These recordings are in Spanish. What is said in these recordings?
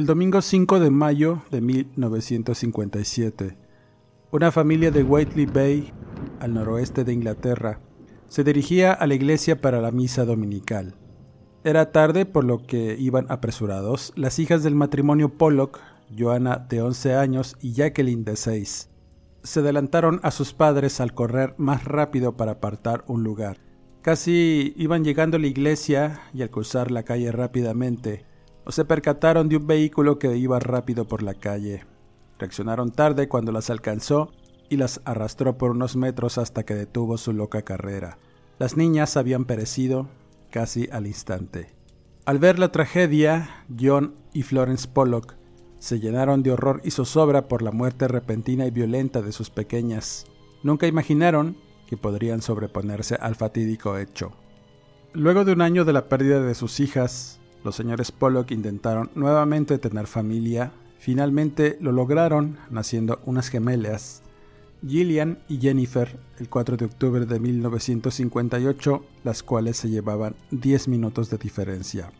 El domingo 5 de mayo de 1957, una familia de Whiteley Bay, al noroeste de Inglaterra, se dirigía a la iglesia para la misa dominical. Era tarde por lo que iban apresurados las hijas del matrimonio Pollock, Joanna de 11 años y Jacqueline de 6. Se adelantaron a sus padres al correr más rápido para apartar un lugar. Casi iban llegando a la iglesia y al cruzar la calle rápidamente, o se percataron de un vehículo que iba rápido por la calle. Reaccionaron tarde cuando las alcanzó y las arrastró por unos metros hasta que detuvo su loca carrera. Las niñas habían perecido casi al instante. Al ver la tragedia, John y Florence Pollock se llenaron de horror y zozobra por la muerte repentina y violenta de sus pequeñas. Nunca imaginaron que podrían sobreponerse al fatídico hecho. Luego de un año de la pérdida de sus hijas, los señores Pollock intentaron nuevamente tener familia. Finalmente lo lograron, naciendo unas gemelas, Gillian y Jennifer, el 4 de octubre de 1958, las cuales se llevaban 10 minutos de diferencia.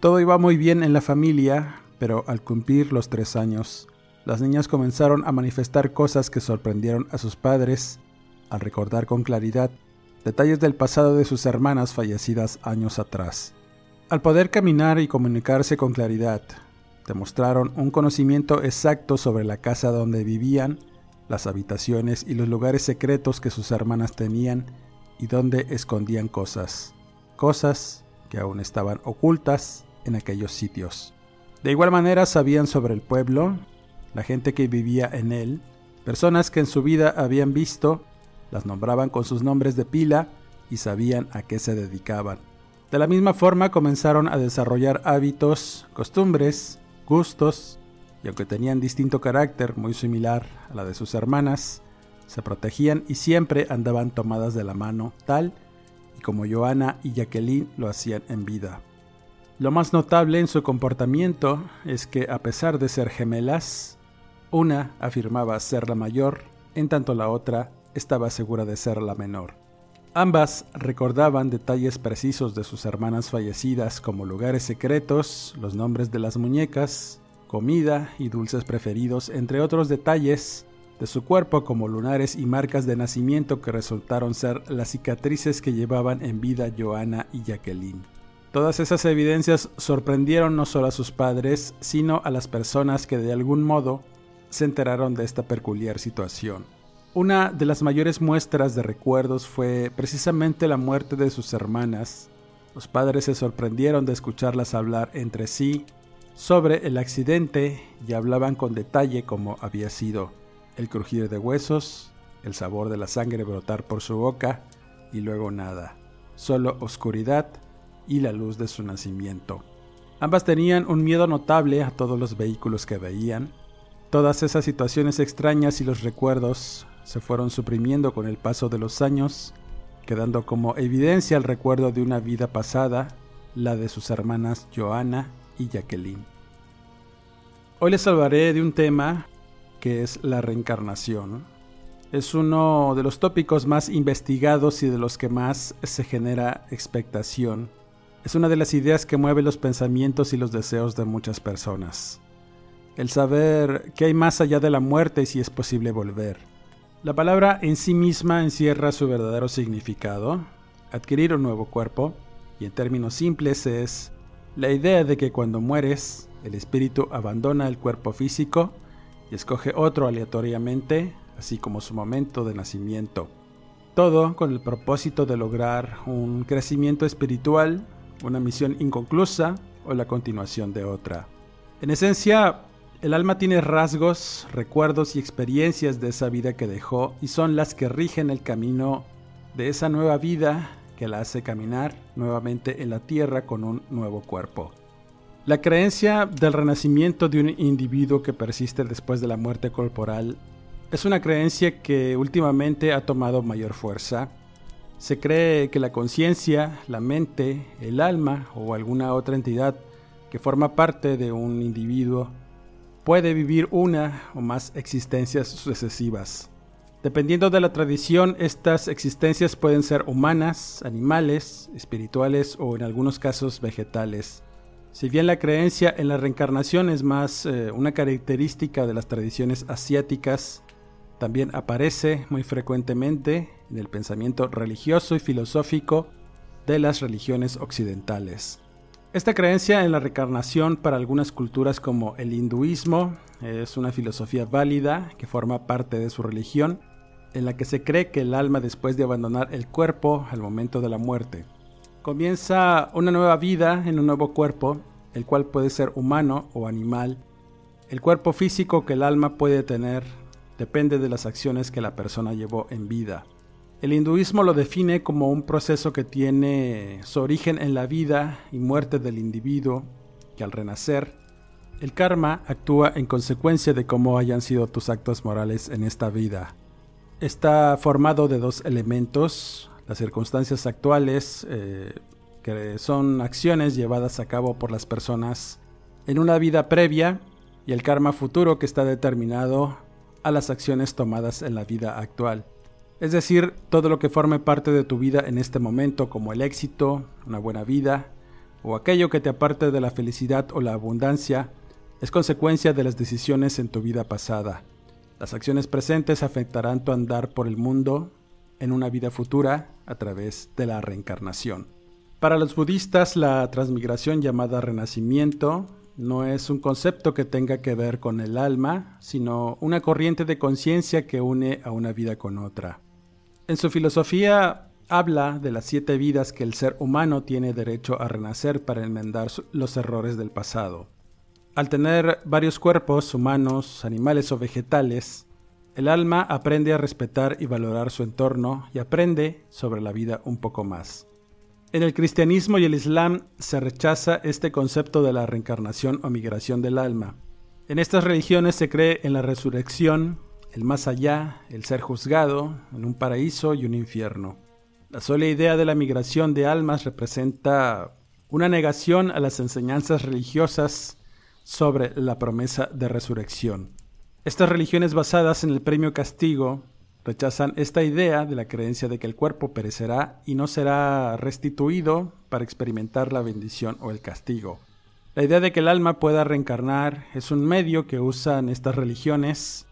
Todo iba muy bien en la familia, pero al cumplir los tres años, las niñas comenzaron a manifestar cosas que sorprendieron a sus padres al recordar con claridad detalles del pasado de sus hermanas fallecidas años atrás. Al poder caminar y comunicarse con claridad, demostraron un conocimiento exacto sobre la casa donde vivían, las habitaciones y los lugares secretos que sus hermanas tenían y donde escondían cosas, cosas que aún estaban ocultas en aquellos sitios. De igual manera sabían sobre el pueblo, la gente que vivía en él, personas que en su vida habían visto, las nombraban con sus nombres de pila y sabían a qué se dedicaban. De la misma forma comenzaron a desarrollar hábitos, costumbres, gustos, y aunque tenían distinto carácter muy similar a la de sus hermanas, se protegían y siempre andaban tomadas de la mano, tal y como Joana y Jacqueline lo hacían en vida. Lo más notable en su comportamiento es que a pesar de ser gemelas, una afirmaba ser la mayor, en tanto la otra estaba segura de ser la menor. Ambas recordaban detalles precisos de sus hermanas fallecidas como lugares secretos, los nombres de las muñecas, comida y dulces preferidos, entre otros detalles de su cuerpo como lunares y marcas de nacimiento que resultaron ser las cicatrices que llevaban en vida Joana y Jacqueline. Todas esas evidencias sorprendieron no solo a sus padres, sino a las personas que de algún modo se enteraron de esta peculiar situación. Una de las mayores muestras de recuerdos fue precisamente la muerte de sus hermanas. Los padres se sorprendieron de escucharlas hablar entre sí sobre el accidente y hablaban con detalle cómo había sido el crujir de huesos, el sabor de la sangre brotar por su boca y luego nada, solo oscuridad y la luz de su nacimiento. Ambas tenían un miedo notable a todos los vehículos que veían. Todas esas situaciones extrañas y los recuerdos se fueron suprimiendo con el paso de los años, quedando como evidencia el recuerdo de una vida pasada, la de sus hermanas Joana y Jacqueline. Hoy les hablaré de un tema que es la reencarnación. Es uno de los tópicos más investigados y de los que más se genera expectación. Es una de las ideas que mueve los pensamientos y los deseos de muchas personas. El saber qué hay más allá de la muerte y si es posible volver. La palabra en sí misma encierra su verdadero significado, adquirir un nuevo cuerpo, y en términos simples es la idea de que cuando mueres el espíritu abandona el cuerpo físico y escoge otro aleatoriamente, así como su momento de nacimiento. Todo con el propósito de lograr un crecimiento espiritual, una misión inconclusa o la continuación de otra. En esencia, el alma tiene rasgos, recuerdos y experiencias de esa vida que dejó y son las que rigen el camino de esa nueva vida que la hace caminar nuevamente en la tierra con un nuevo cuerpo. La creencia del renacimiento de un individuo que persiste después de la muerte corporal es una creencia que últimamente ha tomado mayor fuerza. Se cree que la conciencia, la mente, el alma o alguna otra entidad que forma parte de un individuo puede vivir una o más existencias sucesivas. Dependiendo de la tradición, estas existencias pueden ser humanas, animales, espirituales o en algunos casos vegetales. Si bien la creencia en la reencarnación es más eh, una característica de las tradiciones asiáticas, también aparece muy frecuentemente en el pensamiento religioso y filosófico de las religiones occidentales. Esta creencia en la reencarnación para algunas culturas como el hinduismo es una filosofía válida que forma parte de su religión, en la que se cree que el alma después de abandonar el cuerpo al momento de la muerte comienza una nueva vida en un nuevo cuerpo, el cual puede ser humano o animal. El cuerpo físico que el alma puede tener depende de las acciones que la persona llevó en vida. El hinduismo lo define como un proceso que tiene su origen en la vida y muerte del individuo, que al renacer, el karma actúa en consecuencia de cómo hayan sido tus actos morales en esta vida. Está formado de dos elementos, las circunstancias actuales, eh, que son acciones llevadas a cabo por las personas en una vida previa, y el karma futuro que está determinado a las acciones tomadas en la vida actual es decir, todo lo que forme parte de tu vida en este momento, como el éxito, una buena vida, o aquello que te aparte de la felicidad o la abundancia, es consecuencia de las decisiones en tu vida pasada. Las acciones presentes afectarán tu andar por el mundo en una vida futura a través de la reencarnación. Para los budistas, la transmigración llamada renacimiento no es un concepto que tenga que ver con el alma, sino una corriente de conciencia que une a una vida con otra. En su filosofía habla de las siete vidas que el ser humano tiene derecho a renacer para enmendar los errores del pasado. Al tener varios cuerpos, humanos, animales o vegetales, el alma aprende a respetar y valorar su entorno y aprende sobre la vida un poco más. En el cristianismo y el islam se rechaza este concepto de la reencarnación o migración del alma. En estas religiones se cree en la resurrección, el más allá, el ser juzgado, en un paraíso y un infierno. La sola idea de la migración de almas representa una negación a las enseñanzas religiosas sobre la promesa de resurrección. Estas religiones basadas en el premio castigo rechazan esta idea de la creencia de que el cuerpo perecerá y no será restituido para experimentar la bendición o el castigo. La idea de que el alma pueda reencarnar es un medio que usan estas religiones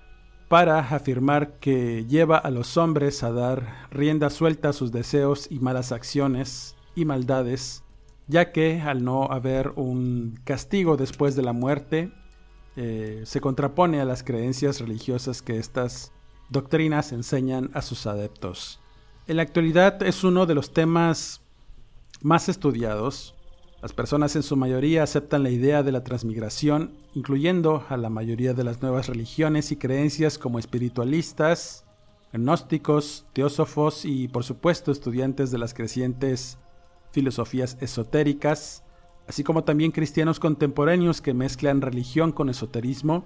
para afirmar que lleva a los hombres a dar rienda suelta a sus deseos y malas acciones y maldades, ya que al no haber un castigo después de la muerte, eh, se contrapone a las creencias religiosas que estas doctrinas enseñan a sus adeptos. En la actualidad es uno de los temas más estudiados las personas en su mayoría aceptan la idea de la transmigración, incluyendo a la mayoría de las nuevas religiones y creencias como espiritualistas, gnósticos, teósofos y por supuesto estudiantes de las crecientes filosofías esotéricas, así como también cristianos contemporáneos que mezclan religión con esoterismo,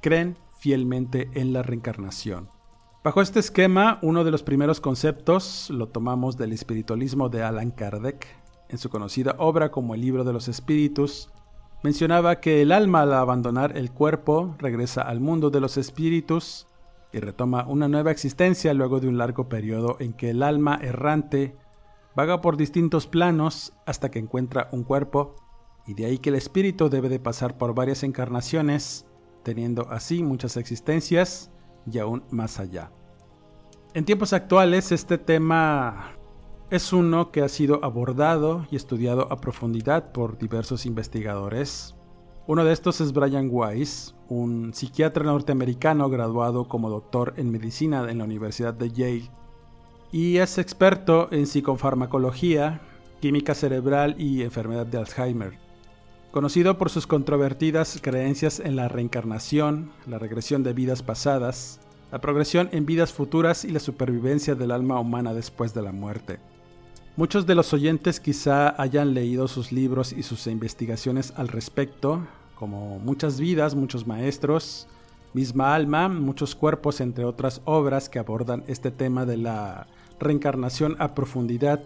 creen fielmente en la reencarnación. Bajo este esquema, uno de los primeros conceptos lo tomamos del espiritualismo de Allan Kardec, en su conocida obra como el libro de los espíritus, mencionaba que el alma al abandonar el cuerpo regresa al mundo de los espíritus y retoma una nueva existencia luego de un largo periodo en que el alma errante vaga por distintos planos hasta que encuentra un cuerpo y de ahí que el espíritu debe de pasar por varias encarnaciones, teniendo así muchas existencias y aún más allá. En tiempos actuales este tema es uno que ha sido abordado y estudiado a profundidad por diversos investigadores. Uno de estos es Brian Weiss, un psiquiatra norteamericano graduado como doctor en medicina en la Universidad de Yale y es experto en psicofarmacología, química cerebral y enfermedad de Alzheimer. Conocido por sus controvertidas creencias en la reencarnación, la regresión de vidas pasadas, la progresión en vidas futuras y la supervivencia del alma humana después de la muerte. Muchos de los oyentes quizá hayan leído sus libros y sus investigaciones al respecto, como Muchas vidas, muchos maestros, Misma alma, muchos cuerpos, entre otras obras que abordan este tema de la reencarnación a profundidad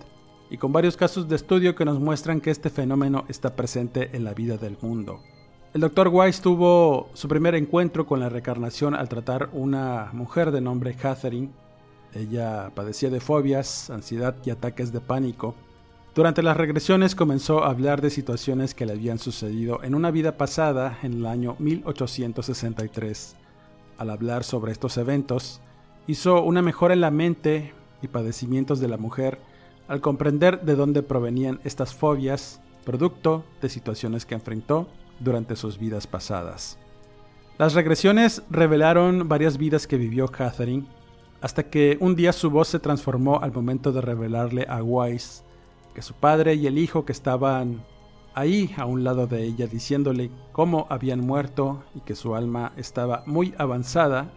y con varios casos de estudio que nos muestran que este fenómeno está presente en la vida del mundo. El Dr. Weiss tuvo su primer encuentro con la reencarnación al tratar una mujer de nombre Catherine. Ella padecía de fobias, ansiedad y ataques de pánico. Durante las regresiones comenzó a hablar de situaciones que le habían sucedido en una vida pasada en el año 1863. Al hablar sobre estos eventos, hizo una mejora en la mente y padecimientos de la mujer al comprender de dónde provenían estas fobias, producto de situaciones que enfrentó durante sus vidas pasadas. Las regresiones revelaron varias vidas que vivió Catherine, hasta que un día su voz se transformó al momento de revelarle a Weiss que su padre y el hijo que estaban ahí a un lado de ella diciéndole cómo habían muerto y que su alma estaba muy avanzada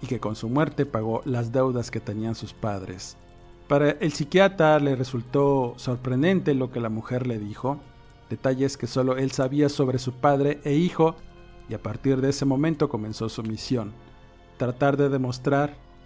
y que con su muerte pagó las deudas que tenían sus padres. Para el psiquiatra le resultó sorprendente lo que la mujer le dijo, detalles que solo él sabía sobre su padre e hijo, y a partir de ese momento comenzó su misión, tratar de demostrar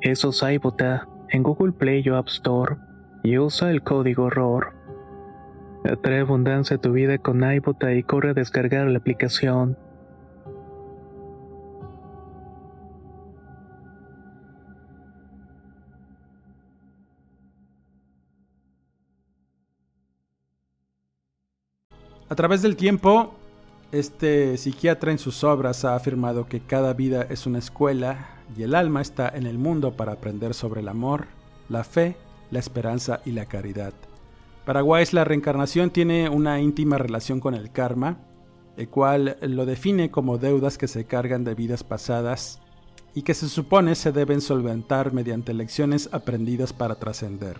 Esos hay en Google Play o App Store y usa el código ROR. Atrae abundancia a tu vida con iBota y corre a descargar la aplicación. A través del tiempo, este psiquiatra en sus obras ha afirmado que cada vida es una escuela y el alma está en el mundo para aprender sobre el amor, la fe, la esperanza y la caridad. Para Weiss la reencarnación tiene una íntima relación con el karma, el cual lo define como deudas que se cargan de vidas pasadas y que se supone se deben solventar mediante lecciones aprendidas para trascender.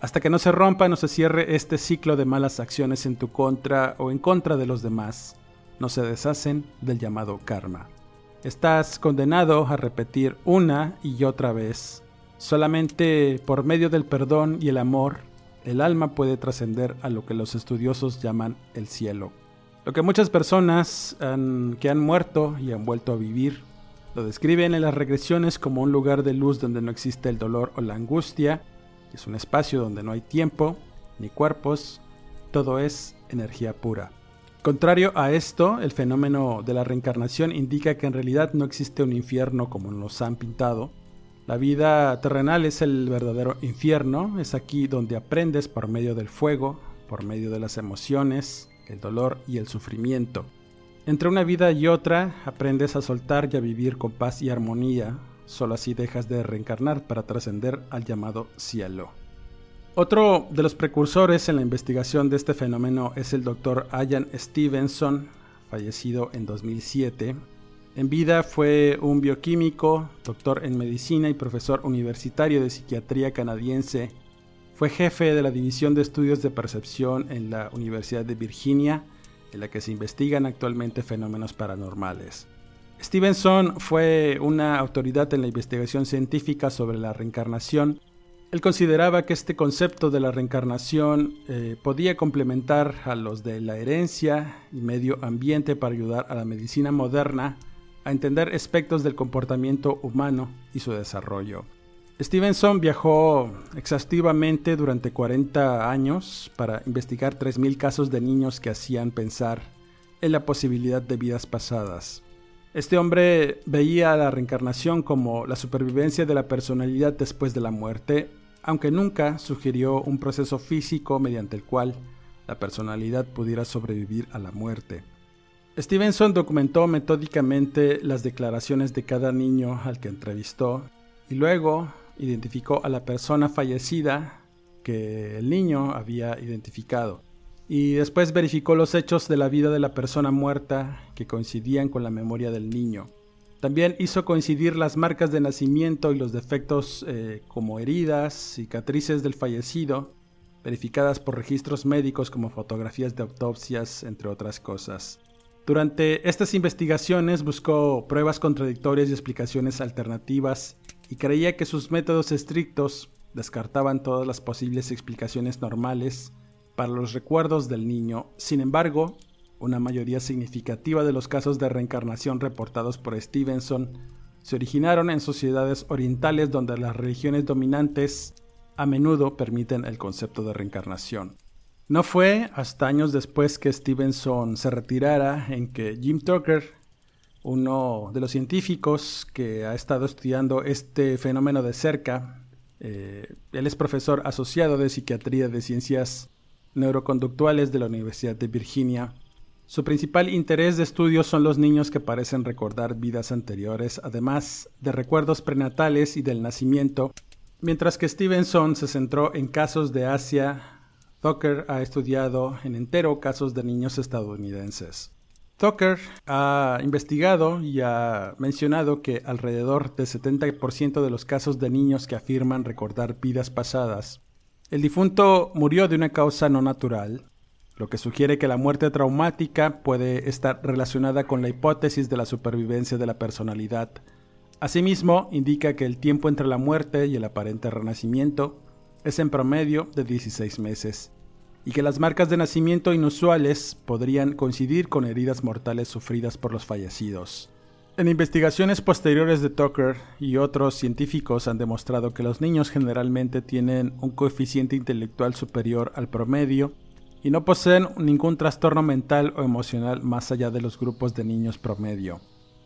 Hasta que no se rompa no se cierre este ciclo de malas acciones en tu contra o en contra de los demás, no se deshacen del llamado karma. Estás condenado a repetir una y otra vez. Solamente por medio del perdón y el amor, el alma puede trascender a lo que los estudiosos llaman el cielo. Lo que muchas personas que han muerto y han vuelto a vivir lo describen en las regresiones como un lugar de luz donde no existe el dolor o la angustia, es un espacio donde no hay tiempo ni cuerpos, todo es energía pura. Contrario a esto, el fenómeno de la reencarnación indica que en realidad no existe un infierno como nos han pintado. La vida terrenal es el verdadero infierno, es aquí donde aprendes por medio del fuego, por medio de las emociones, el dolor y el sufrimiento. Entre una vida y otra aprendes a soltar y a vivir con paz y armonía, solo así dejas de reencarnar para trascender al llamado cielo. Otro de los precursores en la investigación de este fenómeno es el doctor Ian Stevenson, fallecido en 2007. En vida fue un bioquímico, doctor en medicina y profesor universitario de psiquiatría canadiense. Fue jefe de la División de Estudios de Percepción en la Universidad de Virginia en la que se investigan actualmente fenómenos paranormales. Stevenson fue una autoridad en la investigación científica sobre la reencarnación. Él consideraba que este concepto de la reencarnación eh, podía complementar a los de la herencia y medio ambiente para ayudar a la medicina moderna a entender aspectos del comportamiento humano y su desarrollo. Stevenson viajó exhaustivamente durante 40 años para investigar 3.000 casos de niños que hacían pensar en la posibilidad de vidas pasadas. Este hombre veía la reencarnación como la supervivencia de la personalidad después de la muerte, aunque nunca sugirió un proceso físico mediante el cual la personalidad pudiera sobrevivir a la muerte. Stevenson documentó metódicamente las declaraciones de cada niño al que entrevistó y luego identificó a la persona fallecida que el niño había identificado y después verificó los hechos de la vida de la persona muerta que coincidían con la memoria del niño. También hizo coincidir las marcas de nacimiento y los defectos eh, como heridas, cicatrices del fallecido, verificadas por registros médicos como fotografías de autopsias, entre otras cosas. Durante estas investigaciones buscó pruebas contradictorias y explicaciones alternativas y creía que sus métodos estrictos descartaban todas las posibles explicaciones normales para los recuerdos del niño. Sin embargo, una mayoría significativa de los casos de reencarnación reportados por Stevenson se originaron en sociedades orientales donde las religiones dominantes a menudo permiten el concepto de reencarnación. No fue hasta años después que Stevenson se retirara en que Jim Tucker uno de los científicos que ha estado estudiando este fenómeno de cerca. Eh, él es profesor asociado de psiquiatría de ciencias neuroconductuales de la Universidad de Virginia. Su principal interés de estudio son los niños que parecen recordar vidas anteriores, además de recuerdos prenatales y del nacimiento, mientras que Stevenson se centró en casos de Asia. Tucker ha estudiado en entero casos de niños estadounidenses. Tucker ha investigado y ha mencionado que alrededor del 70% de los casos de niños que afirman recordar vidas pasadas, el difunto murió de una causa no natural, lo que sugiere que la muerte traumática puede estar relacionada con la hipótesis de la supervivencia de la personalidad. Asimismo, indica que el tiempo entre la muerte y el aparente renacimiento es en promedio de 16 meses y que las marcas de nacimiento inusuales podrían coincidir con heridas mortales sufridas por los fallecidos. En investigaciones posteriores de Tucker y otros científicos han demostrado que los niños generalmente tienen un coeficiente intelectual superior al promedio y no poseen ningún trastorno mental o emocional más allá de los grupos de niños promedio.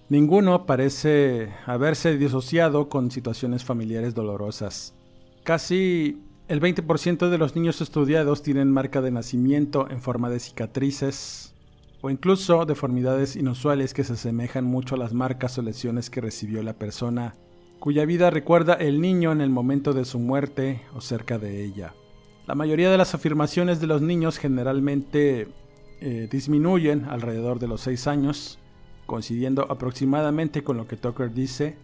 Ninguno parece haberse disociado con situaciones familiares dolorosas. Casi El 20% de los niños estudiados tienen marca de nacimiento en forma de cicatrices o incluso deformidades inusuales que se asemejan mucho a las marcas o lesiones que recibió la persona cuya vida recuerda el niño en el momento de su muerte o cerca de ella. La mayoría de las afirmaciones de los niños generalmente eh, disminuyen alrededor de los 6 años, coincidiendo aproximadamente con lo que Tucker dice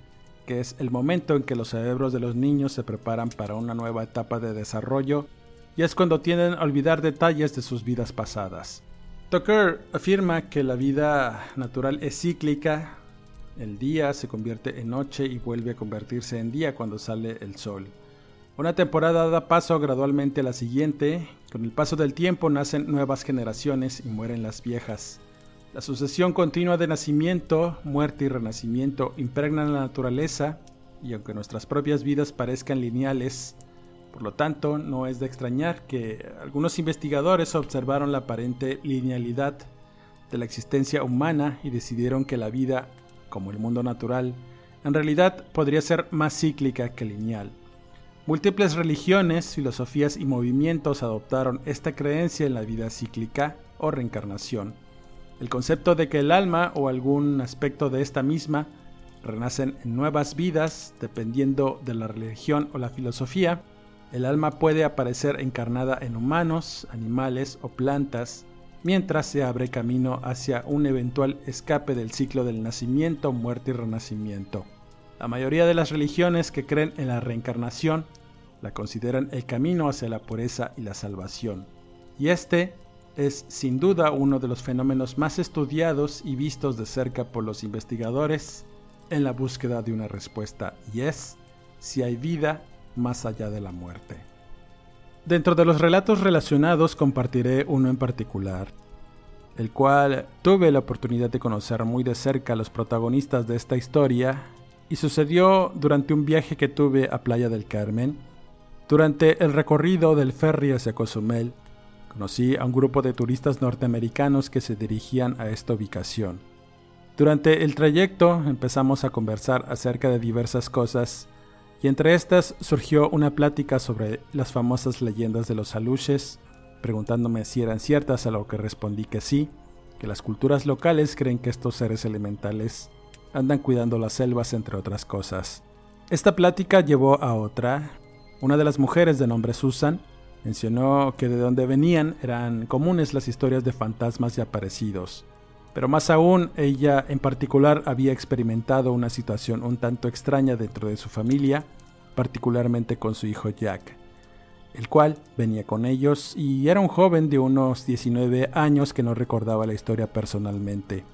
que es el momento en que los cerebros de los niños se preparan para una nueva etapa de desarrollo y es cuando tienden a olvidar detalles de sus vidas pasadas. Tucker afirma que la vida natural es cíclica, el día se convierte en noche y vuelve a convertirse en día cuando sale el sol. Una temporada da paso gradualmente a la siguiente, con el paso del tiempo nacen nuevas generaciones y mueren las viejas. La sucesión continua de nacimiento, muerte y renacimiento impregnan la naturaleza y aunque nuestras propias vidas parezcan lineales, por lo tanto no es de extrañar que algunos investigadores observaron la aparente linealidad de la existencia humana y decidieron que la vida, como el mundo natural, en realidad podría ser más cíclica que lineal. Múltiples religiones, filosofías y movimientos adoptaron esta creencia en la vida cíclica o reencarnación el concepto de que el alma o algún aspecto de esta misma renacen en nuevas vidas dependiendo de la religión o la filosofía. El alma puede aparecer encarnada en humanos, animales o plantas, mientras se abre camino hacia un eventual escape del ciclo del nacimiento, muerte y renacimiento. La mayoría de las religiones que creen en la reencarnación la consideran el camino hacia la pureza y la salvación. Y este es sin duda uno de los fenómenos más estudiados y vistos de cerca por los investigadores en la búsqueda de una respuesta y es si hay vida más allá de la muerte. Dentro de los relatos relacionados compartiré uno en particular, el cual tuve la oportunidad de conocer muy de cerca a los protagonistas de esta historia y sucedió durante un viaje que tuve a Playa del Carmen, durante el recorrido del ferry hacia Cozumel, Conocí a un grupo de turistas norteamericanos que se dirigían a esta ubicación. Durante el trayecto empezamos a conversar acerca de diversas cosas y entre estas surgió una plática sobre las famosas leyendas de los aluches, preguntándome si eran ciertas a lo que respondí que sí, que las culturas locales creen que estos seres elementales andan cuidando las selvas entre otras cosas. Esta plática llevó a otra. Una de las mujeres de nombre Susan Mencionó que de donde venían eran comunes las historias de fantasmas y aparecidos, pero más aún ella en particular había experimentado una situación un tanto extraña dentro de su familia, particularmente con su hijo Jack, el cual venía con ellos y era un joven de unos 19 años que no recordaba la historia personalmente,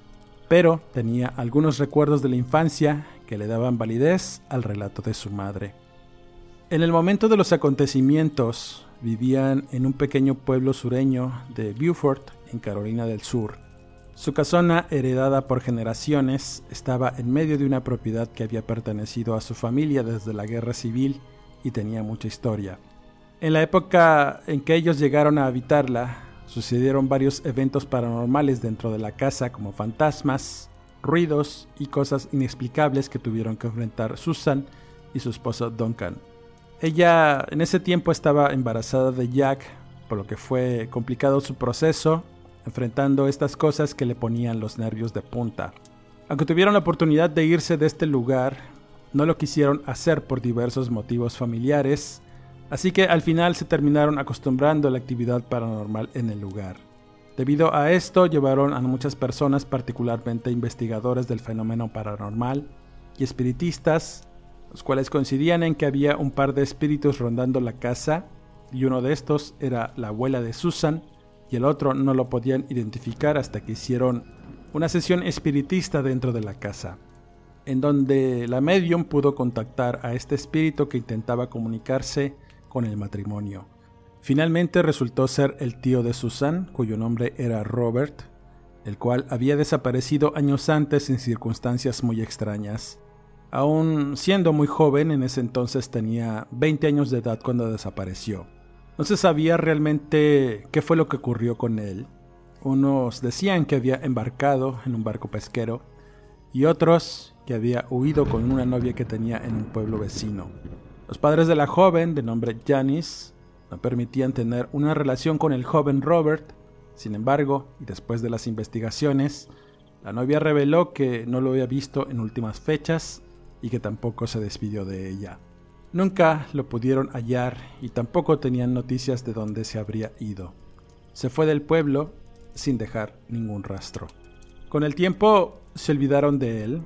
pero tenía algunos recuerdos de la infancia que le daban validez al relato de su madre. En el momento de los acontecimientos, vivían en un pequeño pueblo sureño de Beaufort, en Carolina del Sur. Su casona, heredada por generaciones, estaba en medio de una propiedad que había pertenecido a su familia desde la guerra civil y tenía mucha historia. En la época en que ellos llegaron a habitarla, sucedieron varios eventos paranormales dentro de la casa como fantasmas, ruidos y cosas inexplicables que tuvieron que enfrentar Susan y su esposo Duncan. Ella en ese tiempo estaba embarazada de Jack, por lo que fue complicado su proceso, enfrentando estas cosas que le ponían los nervios de punta. Aunque tuvieron la oportunidad de irse de este lugar, no lo quisieron hacer por diversos motivos familiares, así que al final se terminaron acostumbrando a la actividad paranormal en el lugar. Debido a esto, llevaron a muchas personas, particularmente investigadores del fenómeno paranormal y espiritistas, los cuales coincidían en que había un par de espíritus rondando la casa y uno de estos era la abuela de Susan y el otro no lo podían identificar hasta que hicieron una sesión espiritista dentro de la casa, en donde la medium pudo contactar a este espíritu que intentaba comunicarse con el matrimonio. Finalmente resultó ser el tío de Susan, cuyo nombre era Robert, el cual había desaparecido años antes en circunstancias muy extrañas. Aún siendo muy joven, en ese entonces tenía 20 años de edad cuando desapareció. No se sabía realmente qué fue lo que ocurrió con él. Unos decían que había embarcado en un barco pesquero y otros que había huido con una novia que tenía en un pueblo vecino. Los padres de la joven, de nombre Janice, no permitían tener una relación con el joven Robert. Sin embargo, y después de las investigaciones, la novia reveló que no lo había visto en últimas fechas y que tampoco se despidió de ella. Nunca lo pudieron hallar y tampoco tenían noticias de dónde se habría ido. Se fue del pueblo sin dejar ningún rastro. Con el tiempo se olvidaron de él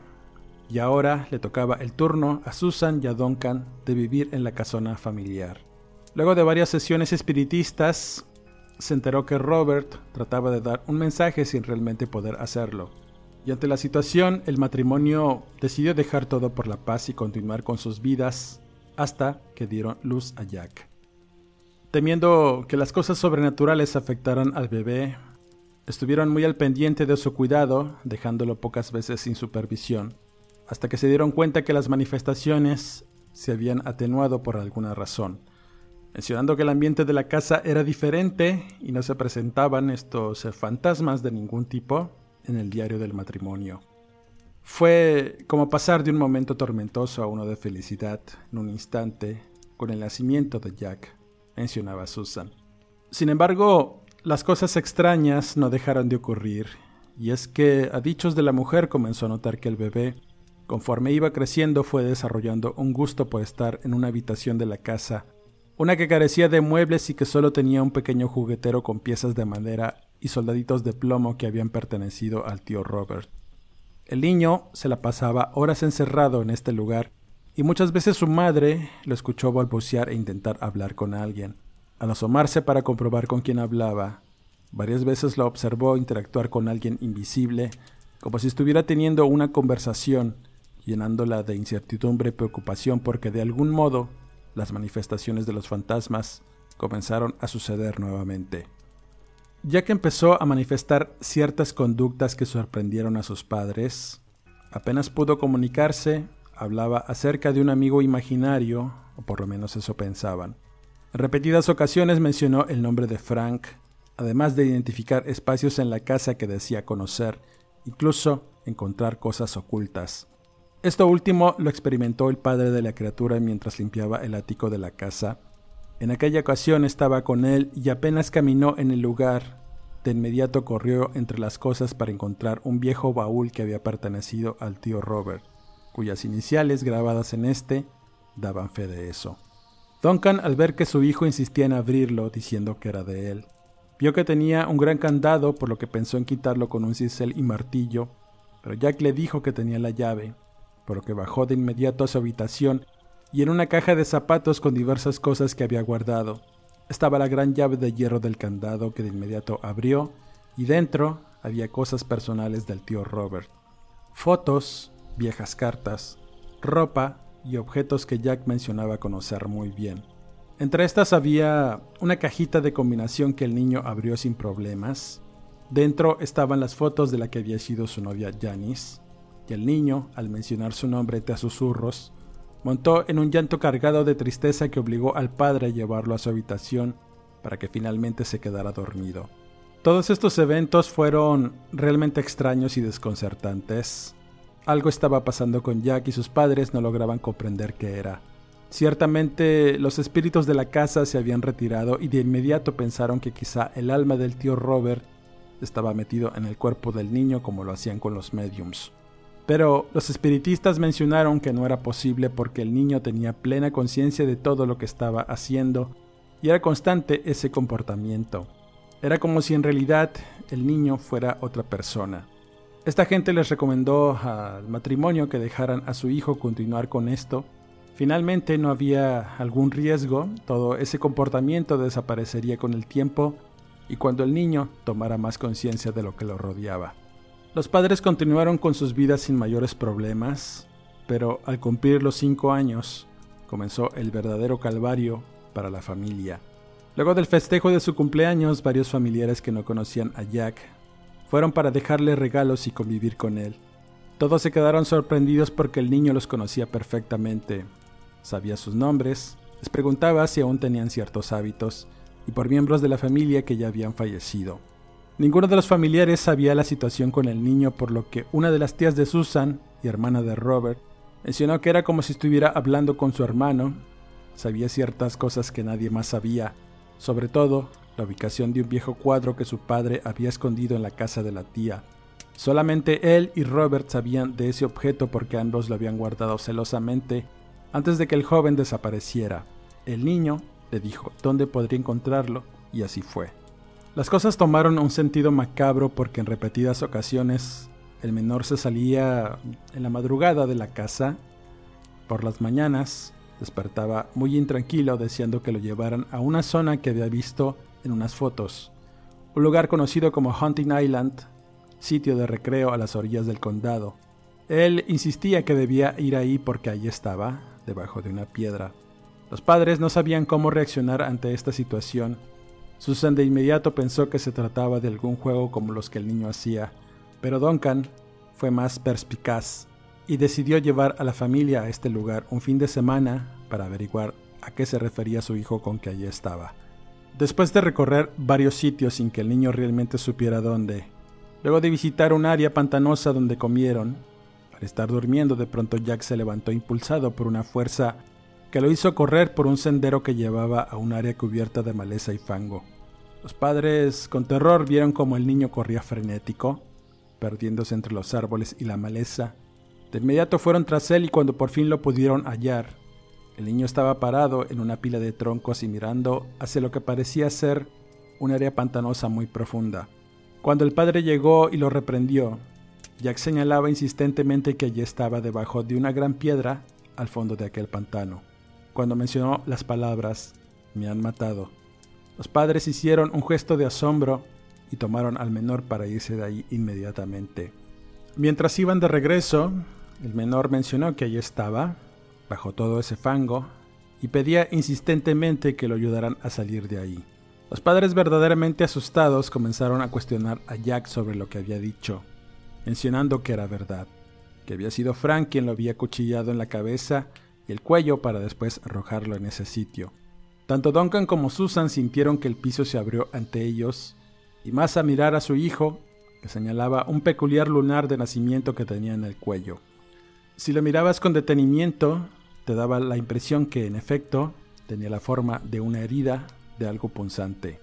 y ahora le tocaba el turno a Susan y a Duncan de vivir en la casona familiar. Luego de varias sesiones espiritistas, se enteró que Robert trataba de dar un mensaje sin realmente poder hacerlo. Y ante la situación, el matrimonio decidió dejar todo por la paz y continuar con sus vidas hasta que dieron luz a Jack. Temiendo que las cosas sobrenaturales afectaran al bebé, estuvieron muy al pendiente de su cuidado, dejándolo pocas veces sin supervisión, hasta que se dieron cuenta que las manifestaciones se habían atenuado por alguna razón, mencionando que el ambiente de la casa era diferente y no se presentaban estos fantasmas de ningún tipo en el diario del matrimonio. Fue como pasar de un momento tormentoso a uno de felicidad en un instante con el nacimiento de Jack, mencionaba Susan. Sin embargo, las cosas extrañas no dejaron de ocurrir, y es que a dichos de la mujer comenzó a notar que el bebé, conforme iba creciendo, fue desarrollando un gusto por estar en una habitación de la casa, una que carecía de muebles y que solo tenía un pequeño juguetero con piezas de madera y soldaditos de plomo que habían pertenecido al tío Robert. El niño se la pasaba horas encerrado en este lugar y muchas veces su madre lo escuchó balbucear e intentar hablar con alguien. Al asomarse para comprobar con quién hablaba, varias veces lo observó interactuar con alguien invisible, como si estuviera teniendo una conversación, llenándola de incertidumbre y preocupación porque de algún modo las manifestaciones de los fantasmas comenzaron a suceder nuevamente ya que empezó a manifestar ciertas conductas que sorprendieron a sus padres. Apenas pudo comunicarse, hablaba acerca de un amigo imaginario, o por lo menos eso pensaban. En repetidas ocasiones mencionó el nombre de Frank, además de identificar espacios en la casa que decía conocer, incluso encontrar cosas ocultas. Esto último lo experimentó el padre de la criatura mientras limpiaba el ático de la casa en aquella ocasión estaba con él y apenas caminó en el lugar, de inmediato corrió entre las cosas para encontrar un viejo baúl que había pertenecido al tío Robert, cuyas iniciales grabadas en este daban fe de eso. Duncan, al ver que su hijo insistía en abrirlo, diciendo que era de él, vio que tenía un gran candado, por lo que pensó en quitarlo con un cincel y martillo, pero Jack le dijo que tenía la llave, por lo que bajó de inmediato a su habitación y en una caja de zapatos con diversas cosas que había guardado. Estaba la gran llave de hierro del candado que de inmediato abrió y dentro había cosas personales del tío Robert. Fotos, viejas cartas, ropa y objetos que Jack mencionaba conocer muy bien. Entre estas había una cajita de combinación que el niño abrió sin problemas. Dentro estaban las fotos de la que había sido su novia Janice, y el niño, al mencionar su nombre entre susurros, montó en un llanto cargado de tristeza que obligó al padre a llevarlo a su habitación para que finalmente se quedara dormido. Todos estos eventos fueron realmente extraños y desconcertantes. Algo estaba pasando con Jack y sus padres no lograban comprender qué era. Ciertamente los espíritus de la casa se habían retirado y de inmediato pensaron que quizá el alma del tío Robert estaba metido en el cuerpo del niño como lo hacían con los mediums. Pero los espiritistas mencionaron que no era posible porque el niño tenía plena conciencia de todo lo que estaba haciendo y era constante ese comportamiento. Era como si en realidad el niño fuera otra persona. Esta gente les recomendó al matrimonio que dejaran a su hijo continuar con esto. Finalmente no había algún riesgo, todo ese comportamiento desaparecería con el tiempo y cuando el niño tomara más conciencia de lo que lo rodeaba. Los padres continuaron con sus vidas sin mayores problemas, pero al cumplir los cinco años comenzó el verdadero calvario para la familia. Luego del festejo de su cumpleaños, varios familiares que no conocían a Jack fueron para dejarle regalos y convivir con él. Todos se quedaron sorprendidos porque el niño los conocía perfectamente. Sabía sus nombres, les preguntaba si aún tenían ciertos hábitos y por miembros de la familia que ya habían fallecido. Ninguno de los familiares sabía la situación con el niño, por lo que una de las tías de Susan y hermana de Robert mencionó que era como si estuviera hablando con su hermano. Sabía ciertas cosas que nadie más sabía, sobre todo la ubicación de un viejo cuadro que su padre había escondido en la casa de la tía. Solamente él y Robert sabían de ese objeto porque ambos lo habían guardado celosamente antes de que el joven desapareciera. El niño le dijo dónde podría encontrarlo y así fue. Las cosas tomaron un sentido macabro porque en repetidas ocasiones el menor se salía en la madrugada de la casa. Por las mañanas despertaba muy intranquilo deseando que lo llevaran a una zona que había visto en unas fotos, un lugar conocido como Hunting Island, sitio de recreo a las orillas del condado. Él insistía que debía ir ahí porque allí estaba, debajo de una piedra. Los padres no sabían cómo reaccionar ante esta situación. Susan de inmediato pensó que se trataba de algún juego como los que el niño hacía, pero Duncan fue más perspicaz y decidió llevar a la familia a este lugar un fin de semana para averiguar a qué se refería su hijo con que allí estaba. Después de recorrer varios sitios sin que el niño realmente supiera dónde, luego de visitar un área pantanosa donde comieron, al estar durmiendo de pronto Jack se levantó impulsado por una fuerza que lo hizo correr por un sendero que llevaba a un área cubierta de maleza y fango. Los padres con terror vieron como el niño corría frenético, perdiéndose entre los árboles y la maleza. De inmediato fueron tras él y cuando por fin lo pudieron hallar, el niño estaba parado en una pila de troncos y mirando hacia lo que parecía ser un área pantanosa muy profunda. Cuando el padre llegó y lo reprendió, Jack señalaba insistentemente que allí estaba debajo de una gran piedra al fondo de aquel pantano. Cuando mencionó las palabras, me han matado, los padres hicieron un gesto de asombro y tomaron al menor para irse de ahí inmediatamente. Mientras iban de regreso, el menor mencionó que allí estaba, bajo todo ese fango y pedía insistentemente que lo ayudaran a salir de ahí. Los padres verdaderamente asustados comenzaron a cuestionar a Jack sobre lo que había dicho, mencionando que era verdad, que había sido Frank quien lo había cuchillado en la cabeza y el cuello para después arrojarlo en ese sitio. Tanto Duncan como Susan sintieron que el piso se abrió ante ellos, y más a mirar a su hijo, que señalaba un peculiar lunar de nacimiento que tenía en el cuello. Si lo mirabas con detenimiento, te daba la impresión que, en efecto, tenía la forma de una herida de algo punzante.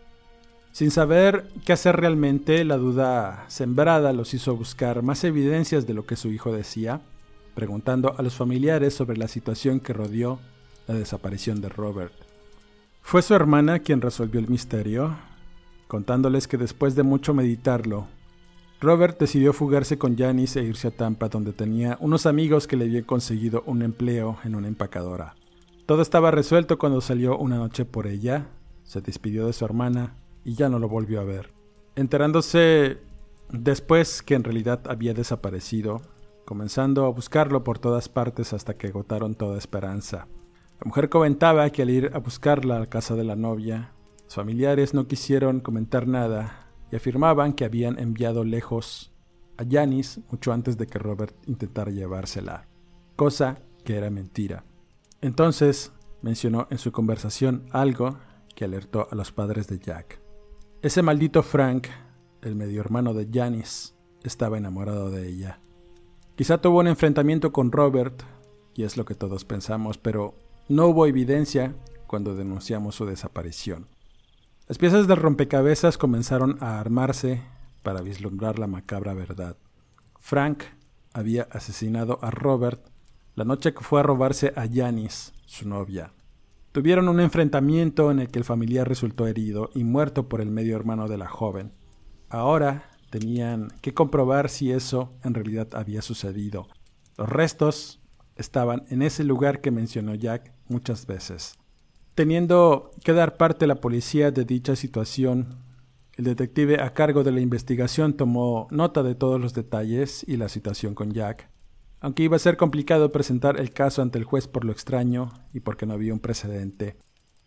Sin saber qué hacer realmente, la duda sembrada los hizo buscar más evidencias de lo que su hijo decía, preguntando a los familiares sobre la situación que rodeó la desaparición de Robert. Fue su hermana quien resolvió el misterio, contándoles que después de mucho meditarlo, Robert decidió fugarse con Janice e irse a Tampa donde tenía unos amigos que le habían conseguido un empleo en una empacadora. Todo estaba resuelto cuando salió una noche por ella, se despidió de su hermana y ya no lo volvió a ver. Enterándose después que en realidad había desaparecido, comenzando a buscarlo por todas partes hasta que agotaron toda esperanza. La mujer comentaba que al ir a buscarla a la casa de la novia, sus familiares no quisieron comentar nada y afirmaban que habían enviado lejos a Janice mucho antes de que Robert intentara llevársela, cosa que era mentira. Entonces mencionó en su conversación algo que alertó a los padres de Jack. Ese maldito Frank, el medio hermano de Janice, estaba enamorado de ella. Quizá tuvo un enfrentamiento con Robert, y es lo que todos pensamos, pero no hubo evidencia cuando denunciamos su desaparición. Las piezas del rompecabezas comenzaron a armarse para vislumbrar la macabra verdad. Frank había asesinado a Robert la noche que fue a robarse a Janice, su novia. Tuvieron un enfrentamiento en el que el familiar resultó herido y muerto por el medio hermano de la joven. Ahora tenían que comprobar si eso en realidad había sucedido. Los restos estaban en ese lugar que mencionó Jack muchas veces. Teniendo que dar parte la policía de dicha situación, el detective a cargo de la investigación tomó nota de todos los detalles y la situación con Jack, aunque iba a ser complicado presentar el caso ante el juez por lo extraño y porque no había un precedente.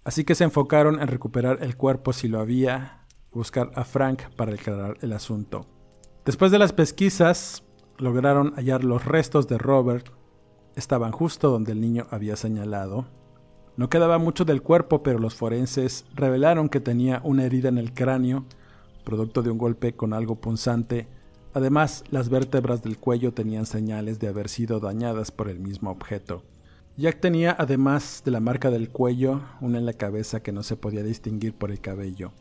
Así que se enfocaron en recuperar el cuerpo si lo había y buscar a Frank para aclarar el asunto. Después de las pesquisas, lograron hallar los restos de Robert. Estaban justo donde el niño había señalado, no quedaba mucho del cuerpo, pero los forenses revelaron que tenía una herida en el cráneo, producto de un golpe con algo punzante. Además, las vértebras del cuello tenían señales de haber sido dañadas por el mismo objeto. Jack tenía, además de la marca del cuello, una en la cabeza que no se podía distinguir por el cabello.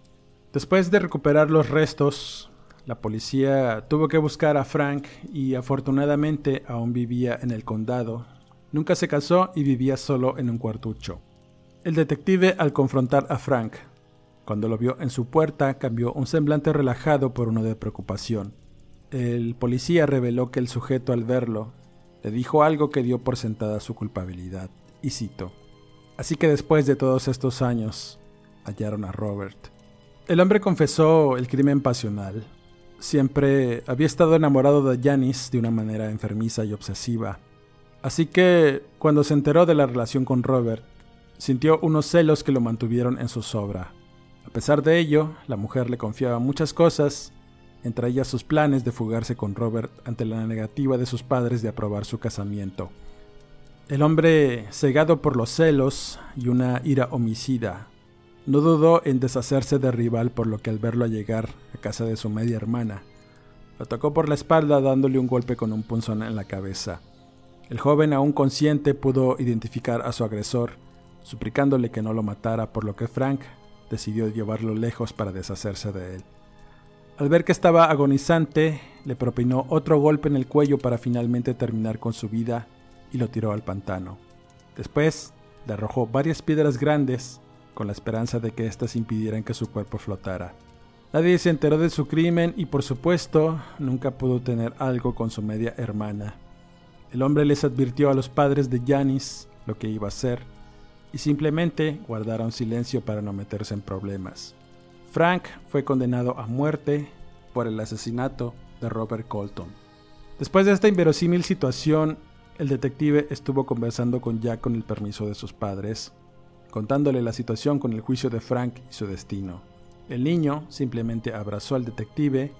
Después de recuperar los restos, la policía tuvo que buscar a Frank y afortunadamente aún vivía en el condado. Nunca se casó y vivía solo en un cuartucho. El detective al confrontar a Frank, cuando lo vio en su puerta, cambió un semblante relajado por uno de preocupación. El policía reveló que el sujeto al verlo le dijo algo que dio por sentada su culpabilidad, y cito, Así que después de todos estos años, hallaron a Robert. El hombre confesó el crimen pasional. Siempre había estado enamorado de Janice de una manera enfermiza y obsesiva. Así que, cuando se enteró de la relación con Robert, sintió unos celos que lo mantuvieron en su sobra. A pesar de ello, la mujer le confiaba muchas cosas entre ellas sus planes de fugarse con Robert ante la negativa de sus padres de aprobar su casamiento. El hombre, cegado por los celos y una ira homicida, no dudó en deshacerse de rival por lo que al verlo llegar a casa de su media hermana, lo tocó por la espalda dándole un golpe con un punzón en la cabeza. El joven, aún consciente, pudo identificar a su agresor, suplicándole que no lo matara, por lo que Frank decidió llevarlo lejos para deshacerse de él. Al ver que estaba agonizante, le propinó otro golpe en el cuello para finalmente terminar con su vida y lo tiró al pantano. Después, le arrojó varias piedras grandes con la esperanza de que éstas impidieran que su cuerpo flotara. Nadie se enteró de su crimen y por supuesto nunca pudo tener algo con su media hermana. El hombre les advirtió a los padres de Janis lo que iba a hacer y simplemente guardaron silencio para no meterse en problemas. Frank fue condenado a muerte por el asesinato de Robert Colton. Después de esta inverosímil situación, el detective estuvo conversando con Jack con el permiso de sus padres, contándole la situación con el juicio de Frank y su destino. El niño simplemente abrazó al detective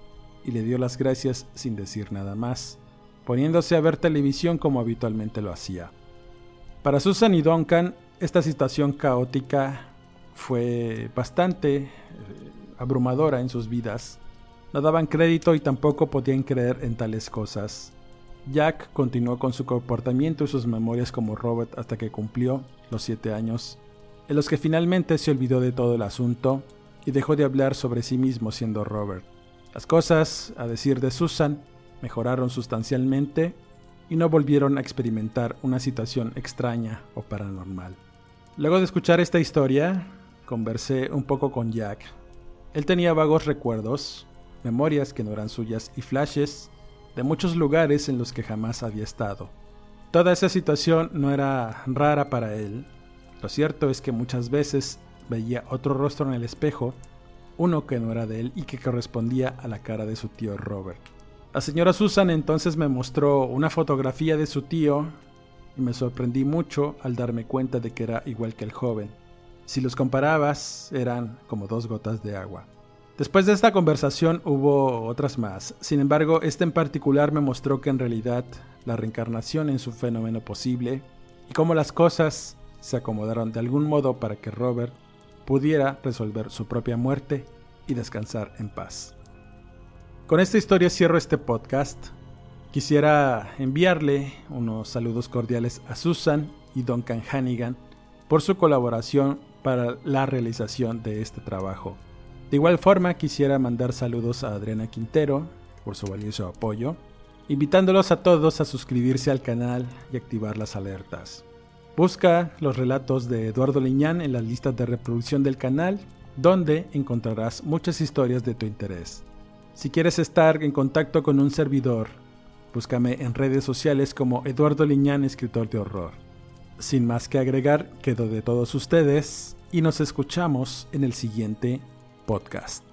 y le dio las gracias sin decir nada más, poniéndose a ver televisión como habitualmente lo hacía. Para Susan y Duncan, esta situación caótica fue bastante eh, abrumadora en sus vidas. No daban crédito y tampoco podían creer en tales cosas. Jack continuó con su comportamiento y sus memorias como Robert hasta que cumplió los siete años, en los que finalmente se olvidó de todo el asunto y dejó de hablar sobre sí mismo siendo Robert. Las cosas, a decir de Susan, mejoraron sustancialmente y no volvieron a experimentar una situación extraña o paranormal. Luego de escuchar esta historia, conversé un poco con Jack. Él tenía vagos recuerdos, memorias que no eran suyas y flashes de muchos lugares en los que jamás había estado. Toda esa situación no era rara para él. Lo cierto es que muchas veces veía otro rostro en el espejo, uno que no era de él y que correspondía a la cara de su tío Robert. La señora Susan entonces me mostró una fotografía de su tío y me sorprendí mucho al darme cuenta de que era igual que el joven. Si los comparabas, eran como dos gotas de agua. Después de esta conversación hubo otras más. Sin embargo, este en particular me mostró que en realidad la reencarnación es un fenómeno posible y cómo las cosas se acomodaron de algún modo para que Robert pudiera resolver su propia muerte y descansar en paz. Con esta historia cierro este podcast. Quisiera enviarle unos saludos cordiales a Susan y Duncan Hannigan por su colaboración para la realización de este trabajo. De igual forma quisiera mandar saludos a Adriana Quintero por su valioso apoyo, invitándolos a todos a suscribirse al canal y activar las alertas. Busca los relatos de Eduardo Liñán en las listas de reproducción del canal, donde encontrarás muchas historias de tu interés. Si quieres estar en contacto con un servidor, búscame en redes sociales como Eduardo Liñán, escritor de horror. Sin más que agregar, quedo de todos ustedes y nos escuchamos en el siguiente podcast.